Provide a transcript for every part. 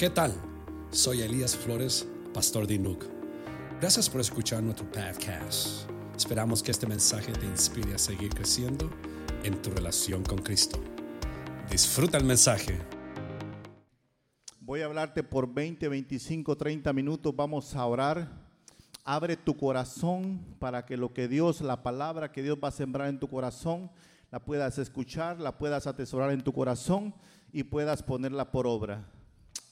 ¿Qué tal? Soy Elías Flores, pastor de Inuk. Gracias por escuchar nuestro podcast. Esperamos que este mensaje te inspire a seguir creciendo en tu relación con Cristo. Disfruta el mensaje. Voy a hablarte por 20, 25, 30 minutos. Vamos a orar. Abre tu corazón para que lo que Dios, la palabra que Dios va a sembrar en tu corazón, la puedas escuchar, la puedas atesorar en tu corazón y puedas ponerla por obra.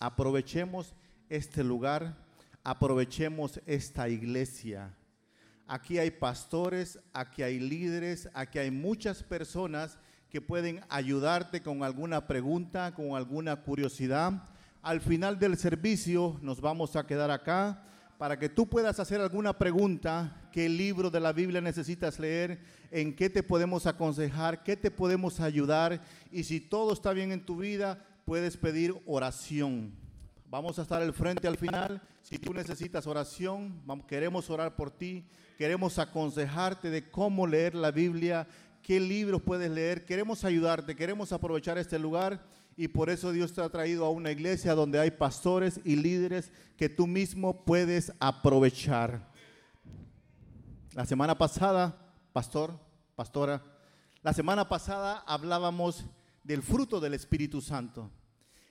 Aprovechemos este lugar, aprovechemos esta iglesia. Aquí hay pastores, aquí hay líderes, aquí hay muchas personas que pueden ayudarte con alguna pregunta, con alguna curiosidad. Al final del servicio nos vamos a quedar acá para que tú puedas hacer alguna pregunta, qué libro de la Biblia necesitas leer, en qué te podemos aconsejar, qué te podemos ayudar y si todo está bien en tu vida, puedes pedir oración. Vamos a estar al frente al final. Si tú necesitas oración, queremos orar por ti, queremos aconsejarte de cómo leer la Biblia, qué libros puedes leer, queremos ayudarte, queremos aprovechar este lugar y por eso Dios te ha traído a una iglesia donde hay pastores y líderes que tú mismo puedes aprovechar. La semana pasada, pastor, pastora, la semana pasada hablábamos del fruto del Espíritu Santo.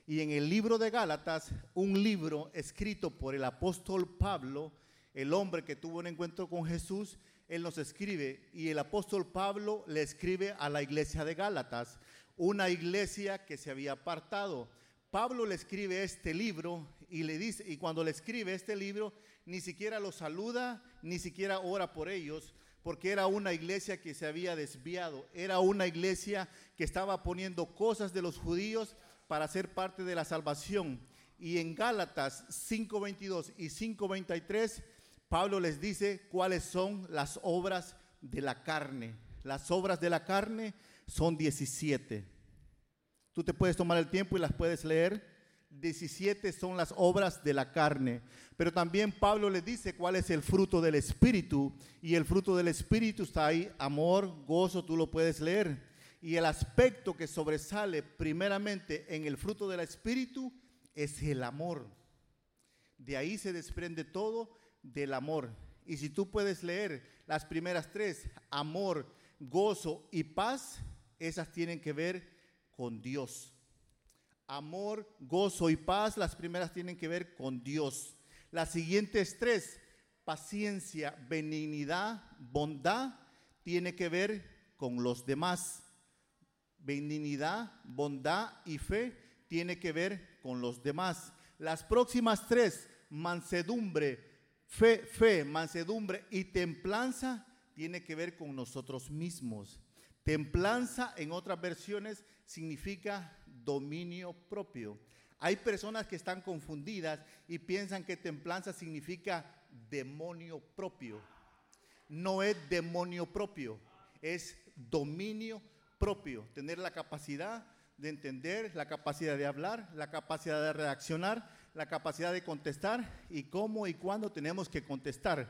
Y en el libro de Gálatas, un libro escrito por el apóstol Pablo, el hombre que tuvo un encuentro con Jesús, él nos escribe y el apóstol Pablo le escribe a la iglesia de Gálatas una iglesia que se había apartado. Pablo le escribe este libro y le dice, y cuando le escribe este libro, ni siquiera los saluda, ni siquiera ora por ellos, porque era una iglesia que se había desviado, era una iglesia que estaba poniendo cosas de los judíos para ser parte de la salvación. Y en Gálatas 5:22 y 5:23, Pablo les dice cuáles son las obras de la carne. Las obras de la carne son 17. Tú te puedes tomar el tiempo y las puedes leer. 17 son las obras de la carne. Pero también Pablo le dice cuál es el fruto del Espíritu. Y el fruto del Espíritu está ahí, amor, gozo, tú lo puedes leer. Y el aspecto que sobresale primeramente en el fruto del Espíritu es el amor. De ahí se desprende todo del amor. Y si tú puedes leer las primeras tres, amor, gozo y paz, esas tienen que ver con Dios. Amor, gozo y paz, las primeras tienen que ver con Dios. Las siguientes tres, paciencia, benignidad, bondad, tiene que ver con los demás. Benignidad, bondad y fe tiene que ver con los demás. Las próximas tres, mansedumbre, fe, fe, mansedumbre y templanza, tiene que ver con nosotros mismos. Templanza en otras versiones significa dominio propio. Hay personas que están confundidas y piensan que templanza significa demonio propio. No es demonio propio, es dominio propio. Tener la capacidad de entender, la capacidad de hablar, la capacidad de reaccionar, la capacidad de contestar y cómo y cuándo tenemos que contestar.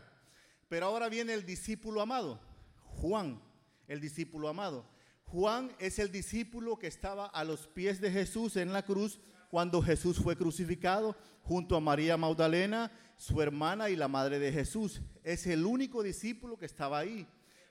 Pero ahora viene el discípulo amado, Juan el discípulo amado. Juan es el discípulo que estaba a los pies de Jesús en la cruz cuando Jesús fue crucificado junto a María Magdalena, su hermana y la madre de Jesús. Es el único discípulo que estaba ahí.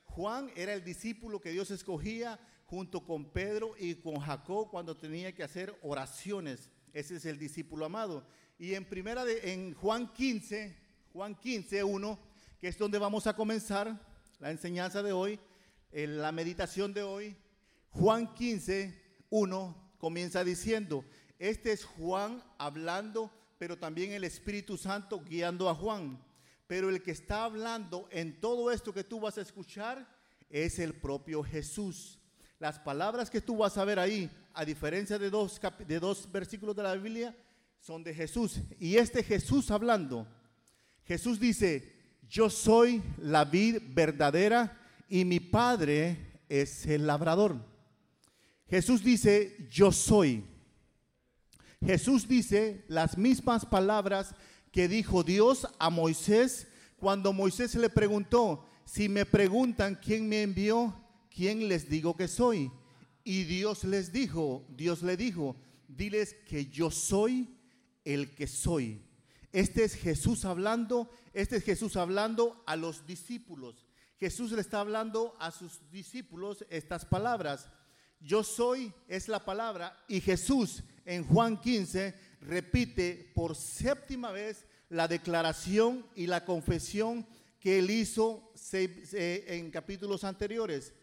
Juan era el discípulo que Dios escogía junto con Pedro y con Jacob cuando tenía que hacer oraciones. Ese es el discípulo amado. Y en primera de en Juan 15, Juan 15, 1, que es donde vamos a comenzar la enseñanza de hoy, en la meditación de hoy, Juan 15, 1 comienza diciendo, este es Juan hablando, pero también el Espíritu Santo guiando a Juan. Pero el que está hablando en todo esto que tú vas a escuchar es el propio Jesús. Las palabras que tú vas a ver ahí, a diferencia de dos, de dos versículos de la Biblia, son de Jesús. Y este Jesús hablando, Jesús dice, yo soy la vid verdadera y mi Padre es el labrador. Jesús dice, yo soy. Jesús dice las mismas palabras que dijo Dios a Moisés cuando Moisés le preguntó, si me preguntan quién me envió, ¿quién les digo que soy? Y Dios les dijo, Dios le dijo, diles que yo soy, el que soy. Este es Jesús hablando, este es Jesús hablando a los discípulos. Jesús le está hablando a sus discípulos estas palabras. Yo soy es la palabra y Jesús en Juan 15 repite por séptima vez la declaración y la confesión que él hizo en capítulos anteriores.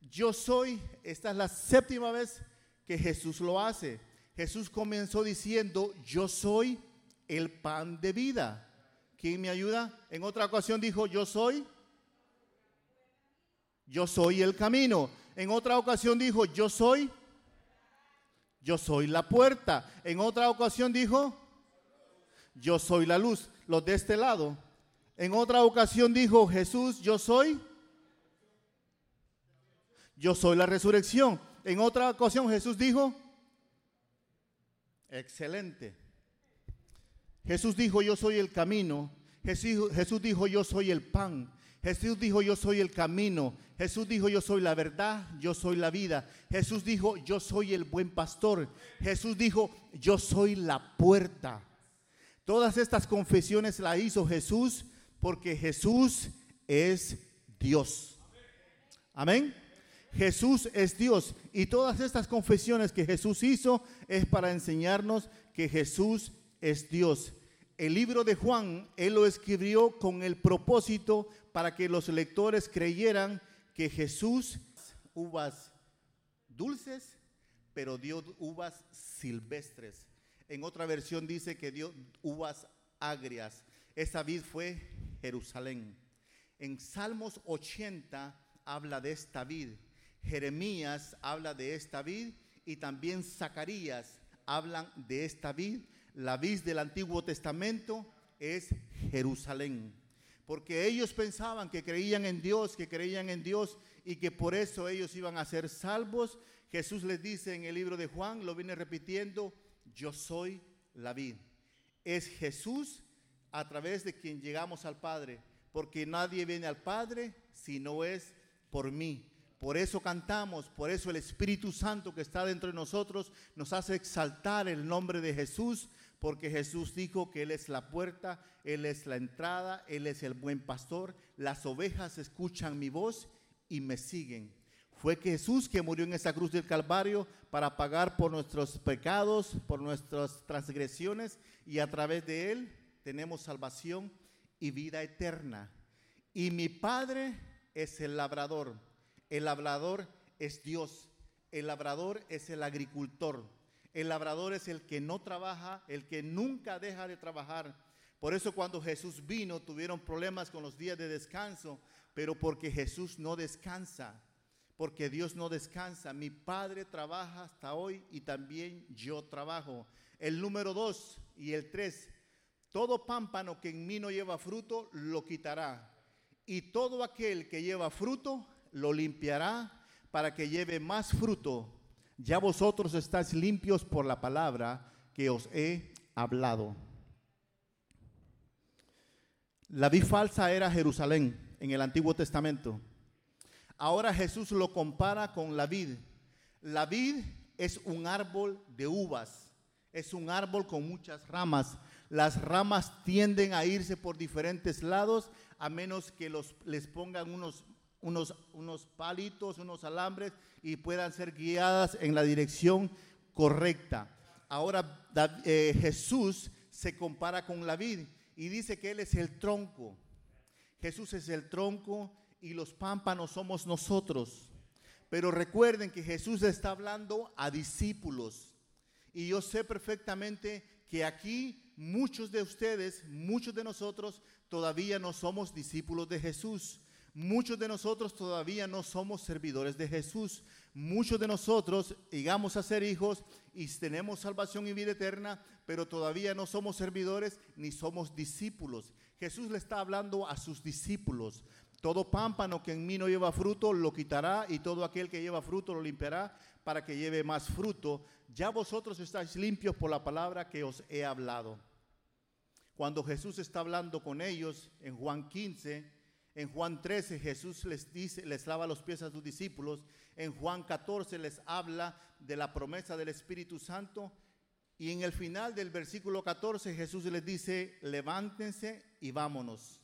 Yo soy, esta es la séptima vez que Jesús lo hace. Jesús comenzó diciendo, yo soy el pan de vida. ¿Quién me ayuda? En otra ocasión dijo, yo soy yo soy el camino. En otra ocasión dijo, yo soy, yo soy la puerta. En otra ocasión dijo, yo soy la luz. Los de este lado. En otra ocasión dijo Jesús, yo soy, yo soy la resurrección. En otra ocasión Jesús dijo, excelente. Jesús dijo, yo soy el camino. Jesús, dijo, yo soy el pan. Jesús dijo, yo soy el camino. Jesús dijo, yo soy la verdad, yo soy la vida. Jesús dijo, yo soy el buen pastor. Jesús dijo, yo soy la puerta. Todas estas confesiones las hizo Jesús porque Jesús es Dios. Amén. Jesús es Dios. Y todas estas confesiones que Jesús hizo es para enseñarnos que Jesús es Dios. El libro de Juan, él lo escribió con el propósito para que los lectores creyeran que Jesús uvas dulces, pero dio uvas silvestres. En otra versión dice que dio uvas agrias. Esa vid fue Jerusalén. En Salmos 80 habla de esta vid. Jeremías habla de esta vid y también Zacarías hablan de esta vid. La vid del Antiguo Testamento es Jerusalén porque ellos pensaban que creían en Dios, que creían en Dios y que por eso ellos iban a ser salvos. Jesús les dice en el libro de Juan, lo viene repitiendo, yo soy la vid. Es Jesús a través de quien llegamos al Padre, porque nadie viene al Padre si no es por mí. Por eso cantamos, por eso el Espíritu Santo que está dentro de nosotros nos hace exaltar el nombre de Jesús, porque Jesús dijo que Él es la puerta, Él es la entrada, Él es el buen pastor. Las ovejas escuchan mi voz y me siguen. Fue Jesús que murió en esa cruz del Calvario para pagar por nuestros pecados, por nuestras transgresiones y a través de Él tenemos salvación y vida eterna. Y mi Padre es el labrador. El labrador es Dios. El labrador es el agricultor. El labrador es el que no trabaja, el que nunca deja de trabajar. Por eso cuando Jesús vino tuvieron problemas con los días de descanso, pero porque Jesús no descansa, porque Dios no descansa. Mi Padre trabaja hasta hoy y también yo trabajo. El número dos y el tres, todo pámpano que en mí no lleva fruto, lo quitará. Y todo aquel que lleva fruto, lo limpiará para que lleve más fruto ya vosotros estáis limpios por la palabra que os he hablado. La vid falsa era Jerusalén en el Antiguo Testamento. Ahora Jesús lo compara con la vid. La vid es un árbol de uvas, es un árbol con muchas ramas. Las ramas tienden a irse por diferentes lados a menos que los, les pongan unos unos, unos palitos, unos alambres y puedan ser guiadas en la dirección correcta. Ahora eh, Jesús se compara con la vid y dice que Él es el tronco. Jesús es el tronco y los pámpanos somos nosotros. Pero recuerden que Jesús está hablando a discípulos. Y yo sé perfectamente que aquí muchos de ustedes, muchos de nosotros, todavía no somos discípulos de Jesús. Muchos de nosotros todavía no somos servidores de Jesús. Muchos de nosotros llegamos a ser hijos y tenemos salvación y vida eterna, pero todavía no somos servidores ni somos discípulos. Jesús le está hablando a sus discípulos. Todo pámpano que en mí no lleva fruto lo quitará y todo aquel que lleva fruto lo limpiará para que lleve más fruto. Ya vosotros estáis limpios por la palabra que os he hablado. Cuando Jesús está hablando con ellos en Juan 15, en Juan 13 Jesús les dice, les lava los pies a sus discípulos. En Juan 14 les habla de la promesa del Espíritu Santo. Y en el final del versículo 14 Jesús les dice, levántense y vámonos.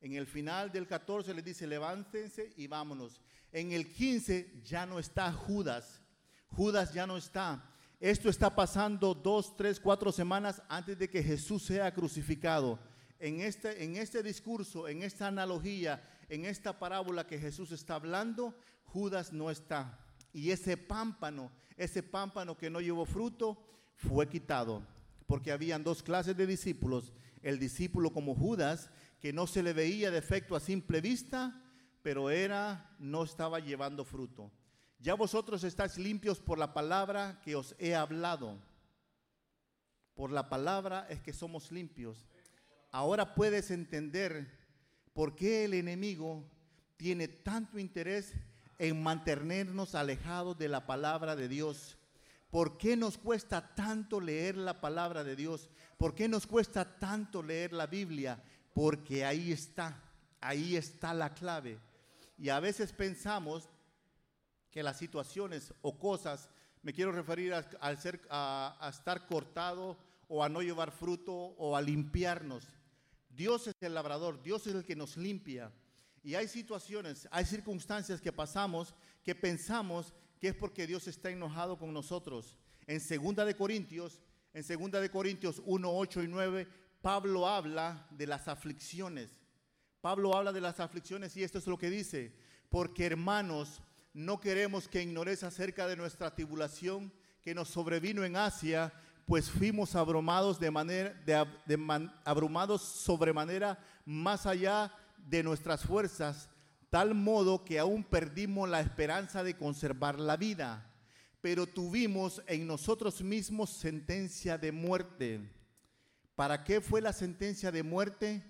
En el final del 14 les dice, levántense y vámonos. En el 15 ya no está Judas. Judas ya no está. Esto está pasando dos, tres, cuatro semanas antes de que Jesús sea crucificado. En este, en este discurso, en esta analogía, en esta parábola que Jesús está hablando, Judas no está. Y ese pámpano, ese pámpano que no llevó fruto, fue quitado. Porque habían dos clases de discípulos. El discípulo como Judas, que no se le veía defecto a simple vista, pero era, no estaba llevando fruto. Ya vosotros estáis limpios por la palabra que os he hablado. Por la palabra es que somos limpios. Ahora puedes entender por qué el enemigo tiene tanto interés en mantenernos alejados de la palabra de Dios. ¿Por qué nos cuesta tanto leer la palabra de Dios? ¿Por qué nos cuesta tanto leer la Biblia? Porque ahí está, ahí está la clave. Y a veces pensamos que las situaciones o cosas, me quiero referir a, ser, a, estar cortado o a no llevar fruto o a limpiarnos. Dios es el labrador, Dios es el que nos limpia. Y hay situaciones, hay circunstancias que pasamos que pensamos que es porque Dios está enojado con nosotros. En segunda de Corintios, en segunda de Corintios 1, 8 y 9, Pablo habla de las aflicciones. Pablo habla de las aflicciones y esto es lo que dice, porque hermanos, no queremos que ignores acerca de nuestra tribulación que nos sobrevino en Asia, pues fuimos abrumados de manera abrumados sobremanera más allá de nuestras fuerzas, tal modo que aún perdimos la esperanza de conservar la vida. Pero tuvimos en nosotros mismos sentencia de muerte. ¿Para qué fue la sentencia de muerte?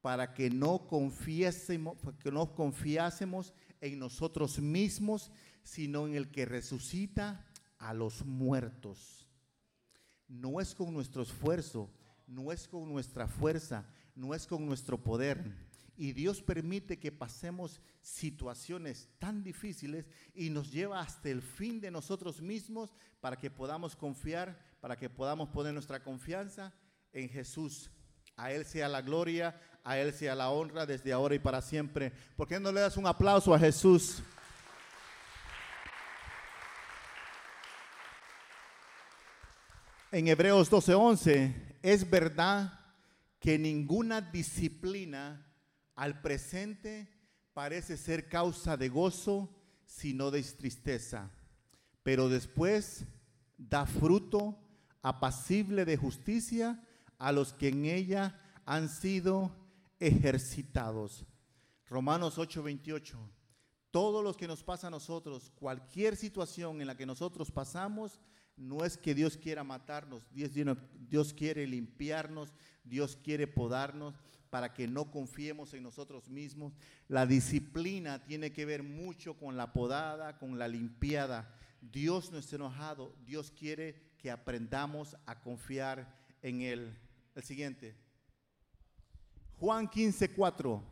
Para que no confiésemos, que no confiásemos en nosotros mismos, sino en el que resucita a los muertos. No es con nuestro esfuerzo, no es con nuestra fuerza, no es con nuestro poder. Y Dios permite que pasemos situaciones tan difíciles y nos lleva hasta el fin de nosotros mismos para que podamos confiar, para que podamos poner nuestra confianza en Jesús. A Él sea la gloria, a Él sea la honra desde ahora y para siempre. ¿Por qué no le das un aplauso a Jesús? En Hebreos 12:11, es verdad que ninguna disciplina al presente parece ser causa de gozo, sino de tristeza, pero después da fruto apacible de justicia a los que en ella han sido ejercitados. Romanos 8:28. Todos los que nos pasa a nosotros, cualquier situación en la que nosotros pasamos, no es que Dios quiera matarnos, Dios, quiere limpiarnos, Dios quiere podarnos para que no confiemos en nosotros mismos. La disciplina tiene que ver mucho con la podada, con la limpiada. Dios no está enojado, Dios quiere que aprendamos a confiar en Él. El siguiente. Juan 15, 4.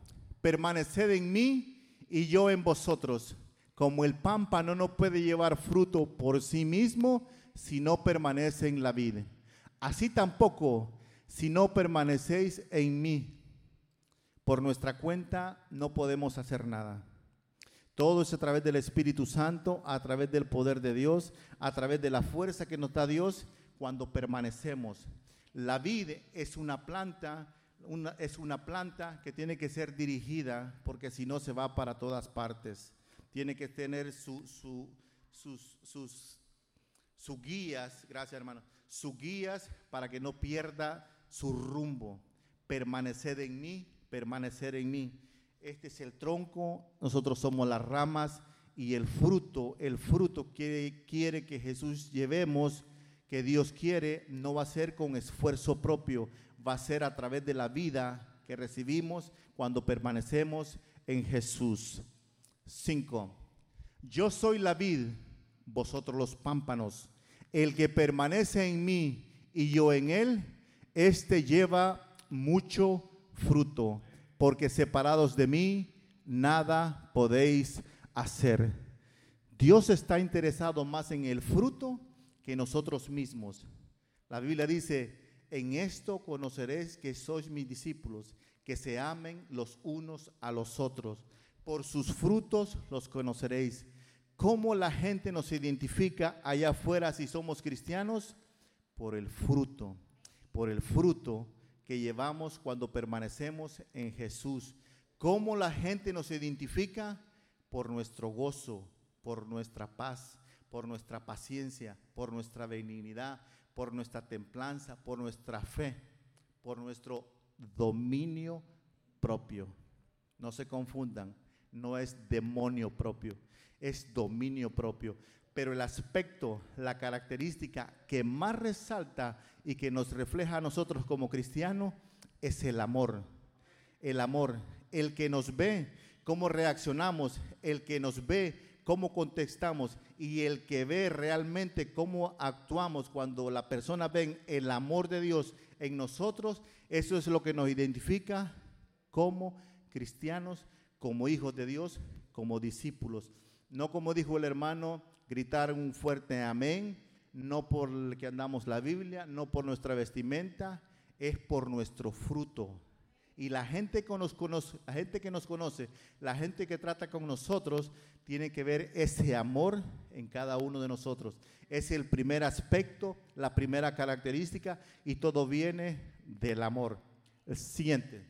Permaneced en mí y yo en vosotros. Como el pámpano no puede llevar fruto por sí mismo si no permanece en la vida. Así tampoco si no permanecéis en mí. Por nuestra cuenta no podemos hacer nada. Todo es a través del Espíritu Santo, a través del poder de Dios, a través de la fuerza que nos da Dios cuando permanecemos. La vid es una planta es una planta que tiene que ser dirigida porque si no se va para todas partes. Tiene que tener su, sus, sus, guías, gracias hermano, sus guías para que no pierda su rumbo. Permanecer en mí, permanecer en mí. Este es el tronco, nosotros somos las ramas y el fruto, el fruto que quiere que Jesús llevemos, que Dios quiere, no va a ser con esfuerzo propio, va a ser a través de la vida que recibimos cuando permanecemos en Jesús. 5. Yo soy la vid, vosotros los pámpanos. El que permanece en mí y yo en él, este lleva mucho fruto, porque separados de mí, nada podéis hacer. Dios está interesado más en el fruto que nosotros mismos. La Biblia dice, en esto conoceréis que sois mis discípulos, que se amen los unos a los otros. Por sus frutos los conoceréis. ¿Cómo la gente nos identifica allá afuera si somos cristianos? Por el fruto, por el fruto que llevamos cuando permanecemos en Jesús. ¿Cómo la gente nos identifica? Por nuestro gozo, por nuestra paz, por nuestra paciencia, por nuestra benignidad, por nuestra templanza, por nuestra fe, por nuestro dominio propio. No se confundan, no es demonio propio, es dominio propio. Pero el aspecto, la característica que más resalta y que nos refleja a nosotros como cristianos es el amor. El amor, el que nos ve, cómo reaccionamos, el que nos ve, cómo contestamos y el que ve realmente cómo actuamos cuando la persona ve el amor de Dios en nosotros, eso es lo que nos identifica como cristianos, como hijos de Dios, como discípulos. No como dijo el hermano, gritar un fuerte amén, no por el que andamos la Biblia, no por nuestra vestimenta, es por nuestro fruto. Y la gente, que nos conoce, la gente que nos conoce, la gente que trata con nosotros, tiene que ver ese amor en cada uno de nosotros. Es el primer aspecto, la primera característica, y todo viene del amor. Siguiente.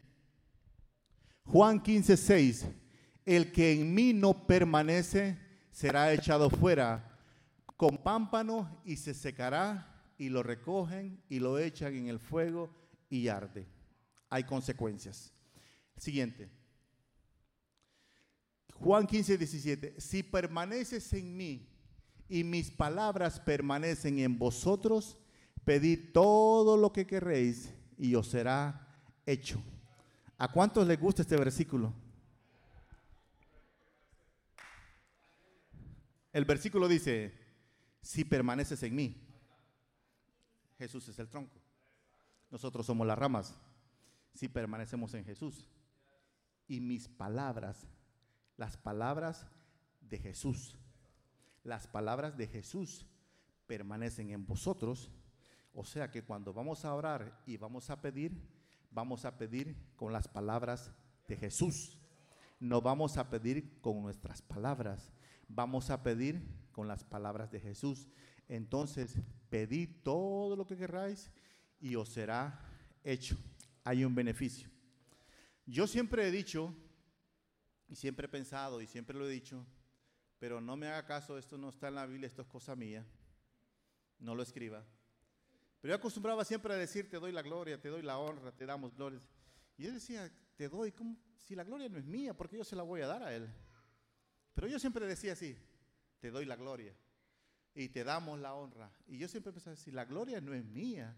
Juan 15, 6. El que en mí no permanece será echado fuera con pámpano y se secará y lo recogen y lo echan en el fuego y arde. Hay consecuencias. Siguiente. Juan 15, 17. Si permaneces en mí y mis palabras permanecen en vosotros, pedid todo lo que queréis y os será hecho. ¿A cuántos les gusta este versículo? El versículo dice, si permaneces en mí, Jesús es el tronco, nosotros somos las ramas, si permanecemos en Jesús. Y mis palabras, las palabras de Jesús, las palabras de Jesús permanecen en vosotros. O sea que cuando vamos a orar y vamos a pedir, vamos a pedir con las palabras de Jesús. No vamos a pedir con nuestras palabras, vamos a pedir con las palabras de Jesús. Entonces, pedid todo lo que queráis y os será hecho. Hay un beneficio. Yo siempre he dicho, y siempre he pensado, y siempre lo he dicho, pero no me haga caso, esto no está en la Biblia, esto es cosa mía. No lo escriba. Pero yo acostumbraba siempre a decir, te doy la gloria, te doy la honra, te damos gloria. Y yo decía, te doy, ¿cómo? si la gloria no es mía, porque yo se la voy a dar a Él. Pero yo siempre decía así, te doy la gloria y te damos la honra. Y yo siempre pensaba, si la gloria no es mía,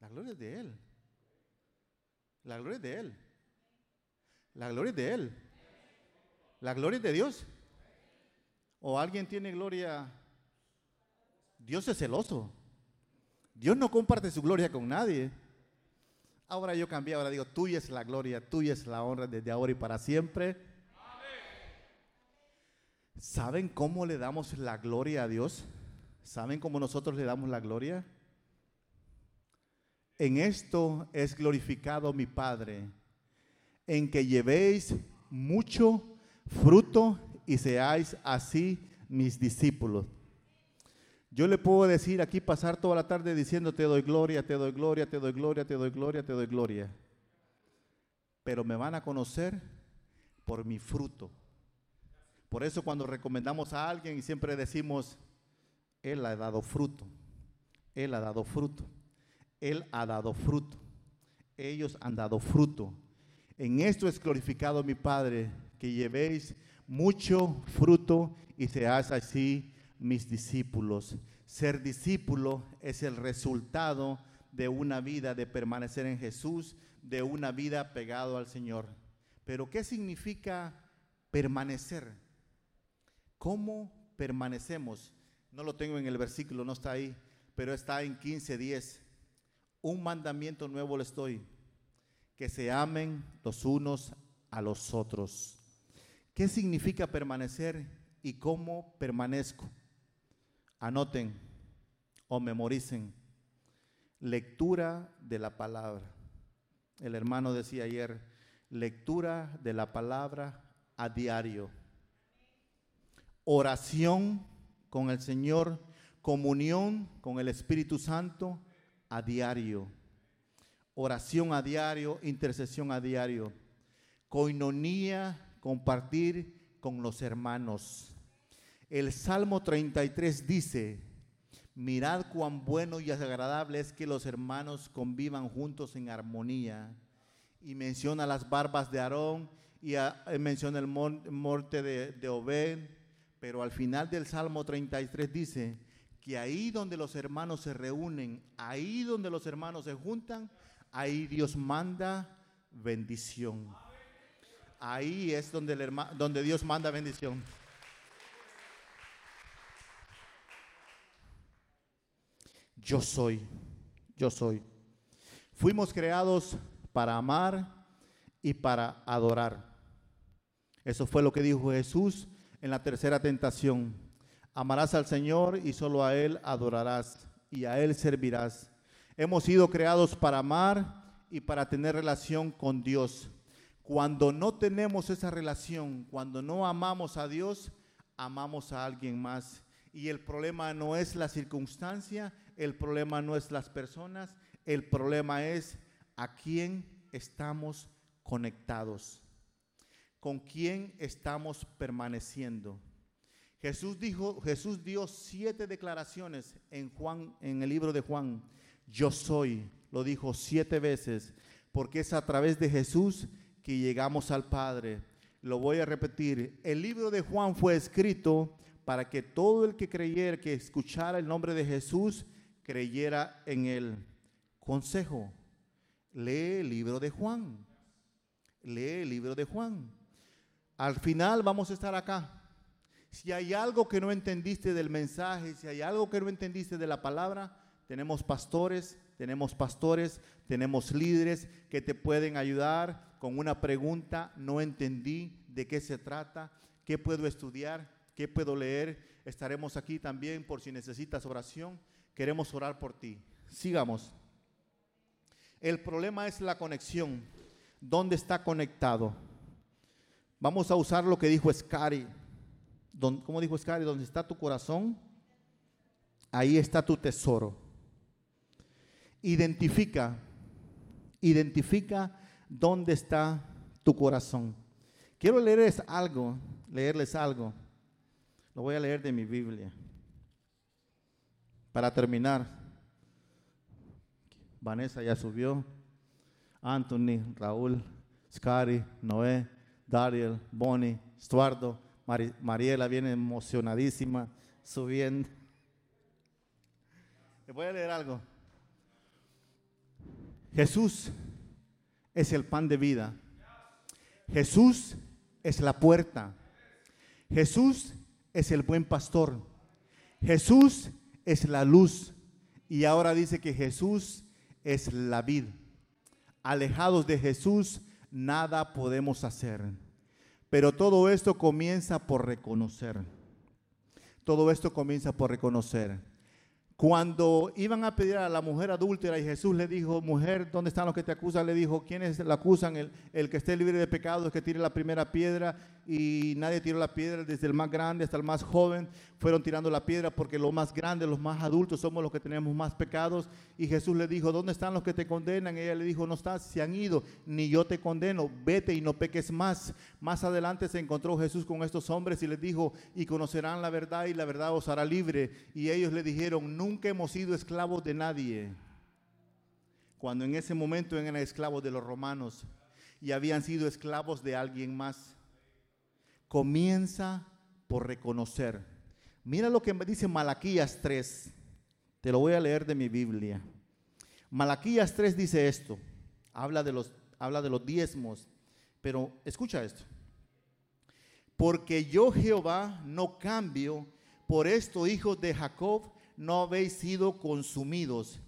la gloria es de Él. La gloria es de Él. La gloria es de Él. La gloria es de Dios. O alguien tiene gloria. Dios es celoso. Dios no comparte su gloria con nadie. Ahora yo cambié, ahora digo, tuya es la gloria, tuya es la honra desde ahora y para siempre. ¿Saben cómo le damos la gloria a Dios? ¿Saben cómo nosotros le damos la gloria? En esto es glorificado mi Padre, en que llevéis mucho fruto y seáis así mis discípulos. Yo le puedo decir aquí pasar toda la tarde diciendo te doy gloria, te doy gloria, te doy gloria, te doy gloria, te doy gloria. Pero me van a conocer por mi fruto. Por eso cuando recomendamos a alguien y siempre decimos, Él ha dado fruto, Él ha dado fruto, Él ha dado fruto, ellos han dado fruto. En esto es glorificado mi Padre, que llevéis mucho fruto y seáis así mis discípulos. Ser discípulo es el resultado de una vida de permanecer en Jesús, de una vida pegado al Señor. Pero ¿qué significa permanecer? ¿Cómo permanecemos? No lo tengo en el versículo, no está ahí, pero está en 15:10. Un mandamiento nuevo les doy, que se amen los unos a los otros. ¿Qué significa permanecer y cómo permanezco? Anoten, o memoricen. Lectura de la palabra. El hermano decía ayer, lectura de la palabra a diario. Oración con el Señor, comunión con el Espíritu Santo a diario. Oración a diario, intercesión a diario. Coinonía, compartir con los hermanos. El Salmo 33 dice, mirad cuán bueno y agradable es que los hermanos convivan juntos en armonía. Y menciona las barbas de Aarón y eh, menciona el monte de, de Obed, pero al final del Salmo 33 dice que ahí donde los hermanos se reúnen, ahí donde los hermanos se juntan, ahí Dios manda bendición. Ahí es donde, el donde Dios manda bendición. Yo soy, yo soy. Fuimos creados para amar y para adorar. Eso fue lo que dijo Jesús en la tercera tentación. Amarás al Señor y solo a Él adorarás y a Él servirás. Hemos sido creados para amar y para tener relación con Dios. Cuando no tenemos esa relación, cuando no amamos a Dios, amamos a alguien más. Y el problema no es la circunstancia, el problema no es las personas, el problema es a quién estamos conectados con quién estamos permaneciendo. Jesús dijo, Jesús dio siete declaraciones en Juan, en el libro de Juan. Yo soy, lo dijo siete veces, porque es a través de Jesús que llegamos al Padre. Lo voy a repetir. El libro de Juan fue escrito para que todo el que creyera, que escuchara el nombre de Jesús, creyera en él. Consejo, lee el libro de Juan. Lee el libro de Juan. Al final vamos a estar acá. Si hay algo que no entendiste del mensaje, si hay algo que no entendiste de la palabra, tenemos pastores, tenemos pastores, tenemos líderes que te pueden ayudar con una pregunta, no entendí de qué se trata, qué puedo estudiar, qué puedo leer. Estaremos aquí también por si necesitas oración. Queremos orar por ti. Sigamos. El problema es la conexión. ¿Dónde está conectado? Vamos a usar lo que dijo Scary. ¿Cómo dijo Scary? Donde está tu corazón, ahí está tu tesoro. Identifica, identifica dónde está tu corazón. Quiero leerles algo, leerles algo. Lo voy a leer de mi Biblia. Para terminar, Vanessa ya subió, Anthony, Raúl, Scary, Noé, Dariel, Bonnie, Estuardo, Mariela viene emocionadísima, subiendo. Le voy a leer algo. Jesús es el pan de vida. Jesús es la puerta. Jesús es el buen pastor. Jesús es la luz. Y ahora dice que Jesús es la vid. Alejados de Jesús, nada podemos hacer. Pero todo esto comienza por reconocer. Todo esto comienza por reconocer. Cuando iban a pedir a la mujer adúltera y Jesús le dijo, mujer, ¿dónde están los que te acusan? Le dijo, ¿quiénes la acusan? El, el que esté libre de pecado es que tire la primera piedra y nadie tiró la piedra, desde el más grande hasta el más joven fueron tirando la piedra porque los más grandes, los más adultos somos los que tenemos más pecados. Y Jesús le dijo, ¿dónde están los que te condenan? Y ella le dijo, no estás, se han ido, ni yo te condeno, vete y no peques más. Más adelante se encontró Jesús con estos hombres y les dijo, y conocerán la verdad y la verdad os hará libre. Y ellos le dijeron, nunca hemos sido esclavos de nadie. Cuando en ese momento eran esclavos de los romanos y habían sido esclavos de alguien más. Comienza por reconocer. Mira lo que dice Malaquías 3. Te lo voy a leer de mi Biblia. Malaquías 3 dice esto. Habla de los, habla de los diezmos. Pero escucha esto. Porque yo Jehová no cambio. Por esto, hijos de Jacob, no habéis sido consumidos.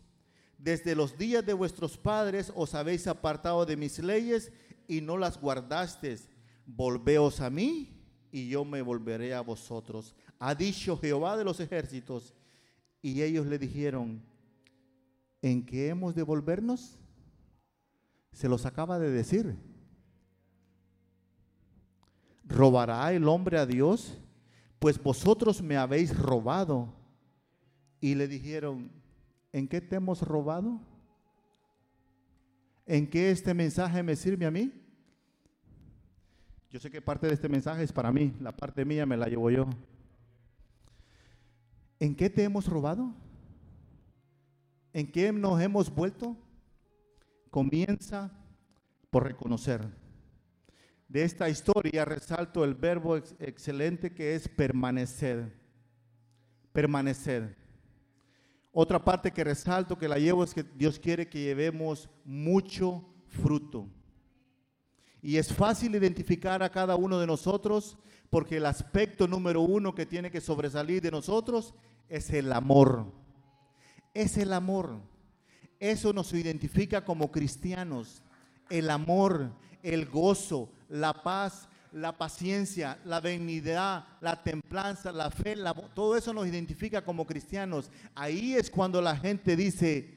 Desde los días de vuestros padres os habéis apartado de mis leyes y no las guardasteis. Volveos a mí y yo me volveré a vosotros. Ha dicho Jehová de los ejércitos. Y ellos le dijeron, ¿en qué hemos de volvernos? Se los acaba de decir. ¿Robará el hombre a Dios? Pues vosotros me habéis robado. Y le dijeron, ¿en qué te hemos robado? ¿En qué este mensaje me sirve a mí? Yo sé que parte de este mensaje es para mí, la parte mía me la llevo yo. ¿En qué te hemos robado? ¿En qué nos hemos vuelto? Comienza por reconocer. De esta historia resalto el verbo excelente que es permanecer. Permanecer. Otra parte que resalto, que la llevo, es que Dios quiere que llevemos mucho fruto. Y es fácil identificar a cada uno de nosotros porque el aspecto número uno que tiene que sobresalir de nosotros es el amor. Es el amor. Eso nos identifica como cristianos. El amor, el gozo, la paz, la paciencia, la benignidad, la templanza, la fe, todo eso nos identifica como cristianos. Ahí es cuando la gente dice,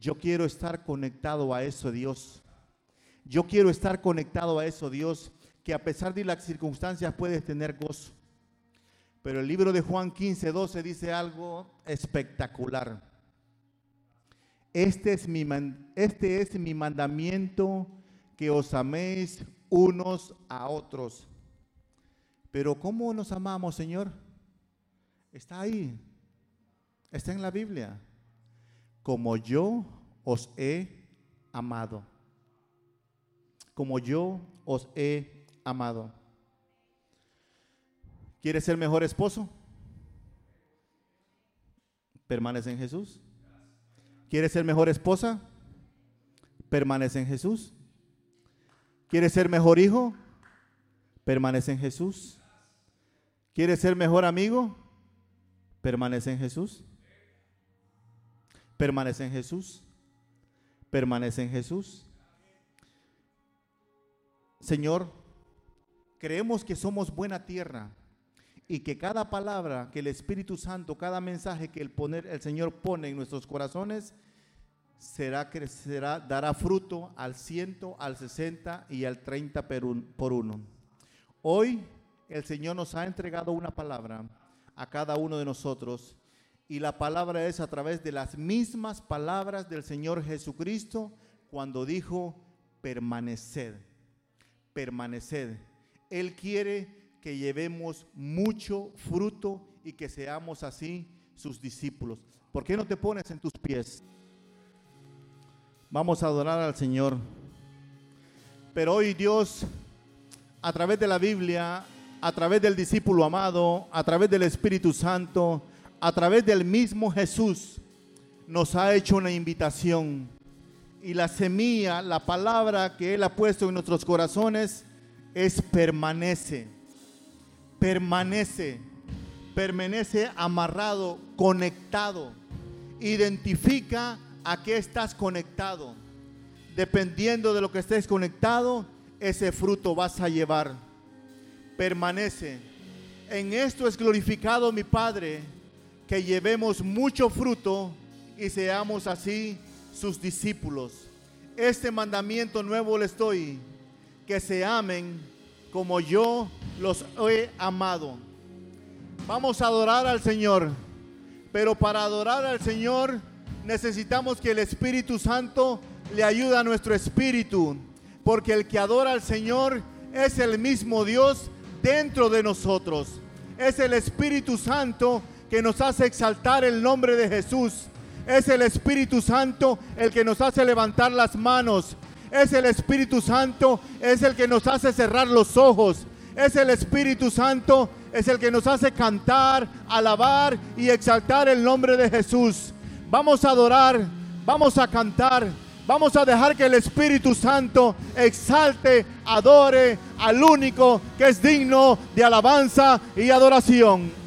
yo quiero estar conectado a eso, Dios. Yo quiero estar conectado a eso, Dios, que a pesar de las circunstancias puedes tener gozo. Pero el libro de Juan 15, 12 dice algo espectacular. Este es mi, este es mi mandamiento, que os améis unos a otros. Pero ¿cómo nos amamos, Señor? Está ahí. Está en la Biblia. Como yo os he amado. Como yo os he amado. ¿Quieres ser mejor esposo? Permanece en Jesús. ¿Quieres ser mejor esposa? Permanece en Jesús. ¿Quieres ser mejor hijo? Permanece en Jesús. ¿Quieres ser mejor amigo? Permanece en Jesús. Permanece en Jesús. Permanece en Jesús. Señor, creemos que somos buena tierra y que cada palabra que el Espíritu Santo, cada mensaje que el, Señor pone en nuestros corazones, será, crecerá, dará fruto al ciento, al sesenta y al treinta por uno. Hoy el Señor nos ha entregado una palabra a cada uno de nosotros y la palabra es a través de las mismas palabras del Señor Jesucristo cuando dijo permaneced, permaneced. Él quiere que llevemos mucho fruto y que seamos así sus discípulos. ¿Por qué no te pones en tus pies? Vamos a adorar al Señor. Pero hoy Dios, a través de la Biblia, a través del discípulo amado, a través del Espíritu Santo, a través del mismo Jesús, nos ha hecho una invitación. Y la semilla, la palabra que Él ha puesto en nuestros corazones es permanece. Permanece. Permanece amarrado, conectado. Identifica a qué estás conectado. Dependiendo de lo que estés conectado, ese fruto vas a llevar. Permanece. En esto es glorificado mi Padre, que llevemos mucho fruto y seamos así sus discípulos. Este mandamiento nuevo les doy, que se amen como yo los he amado. Vamos a adorar al Señor, pero para adorar al Señor necesitamos que el Espíritu Santo le ayude a nuestro espíritu, porque el que adora al Señor es el mismo Dios dentro de nosotros. Es el Espíritu Santo que nos hace exaltar el nombre de Jesús. Es el Espíritu Santo el que nos hace levantar las manos. Es el Espíritu Santo, es el que nos hace cerrar los ojos. Es el Espíritu Santo, es el que nos hace cantar, alabar y exaltar el nombre de Jesús. Vamos a adorar, vamos a cantar, vamos a dejar que el Espíritu Santo exalte, adore al único que es digno de alabanza y adoración.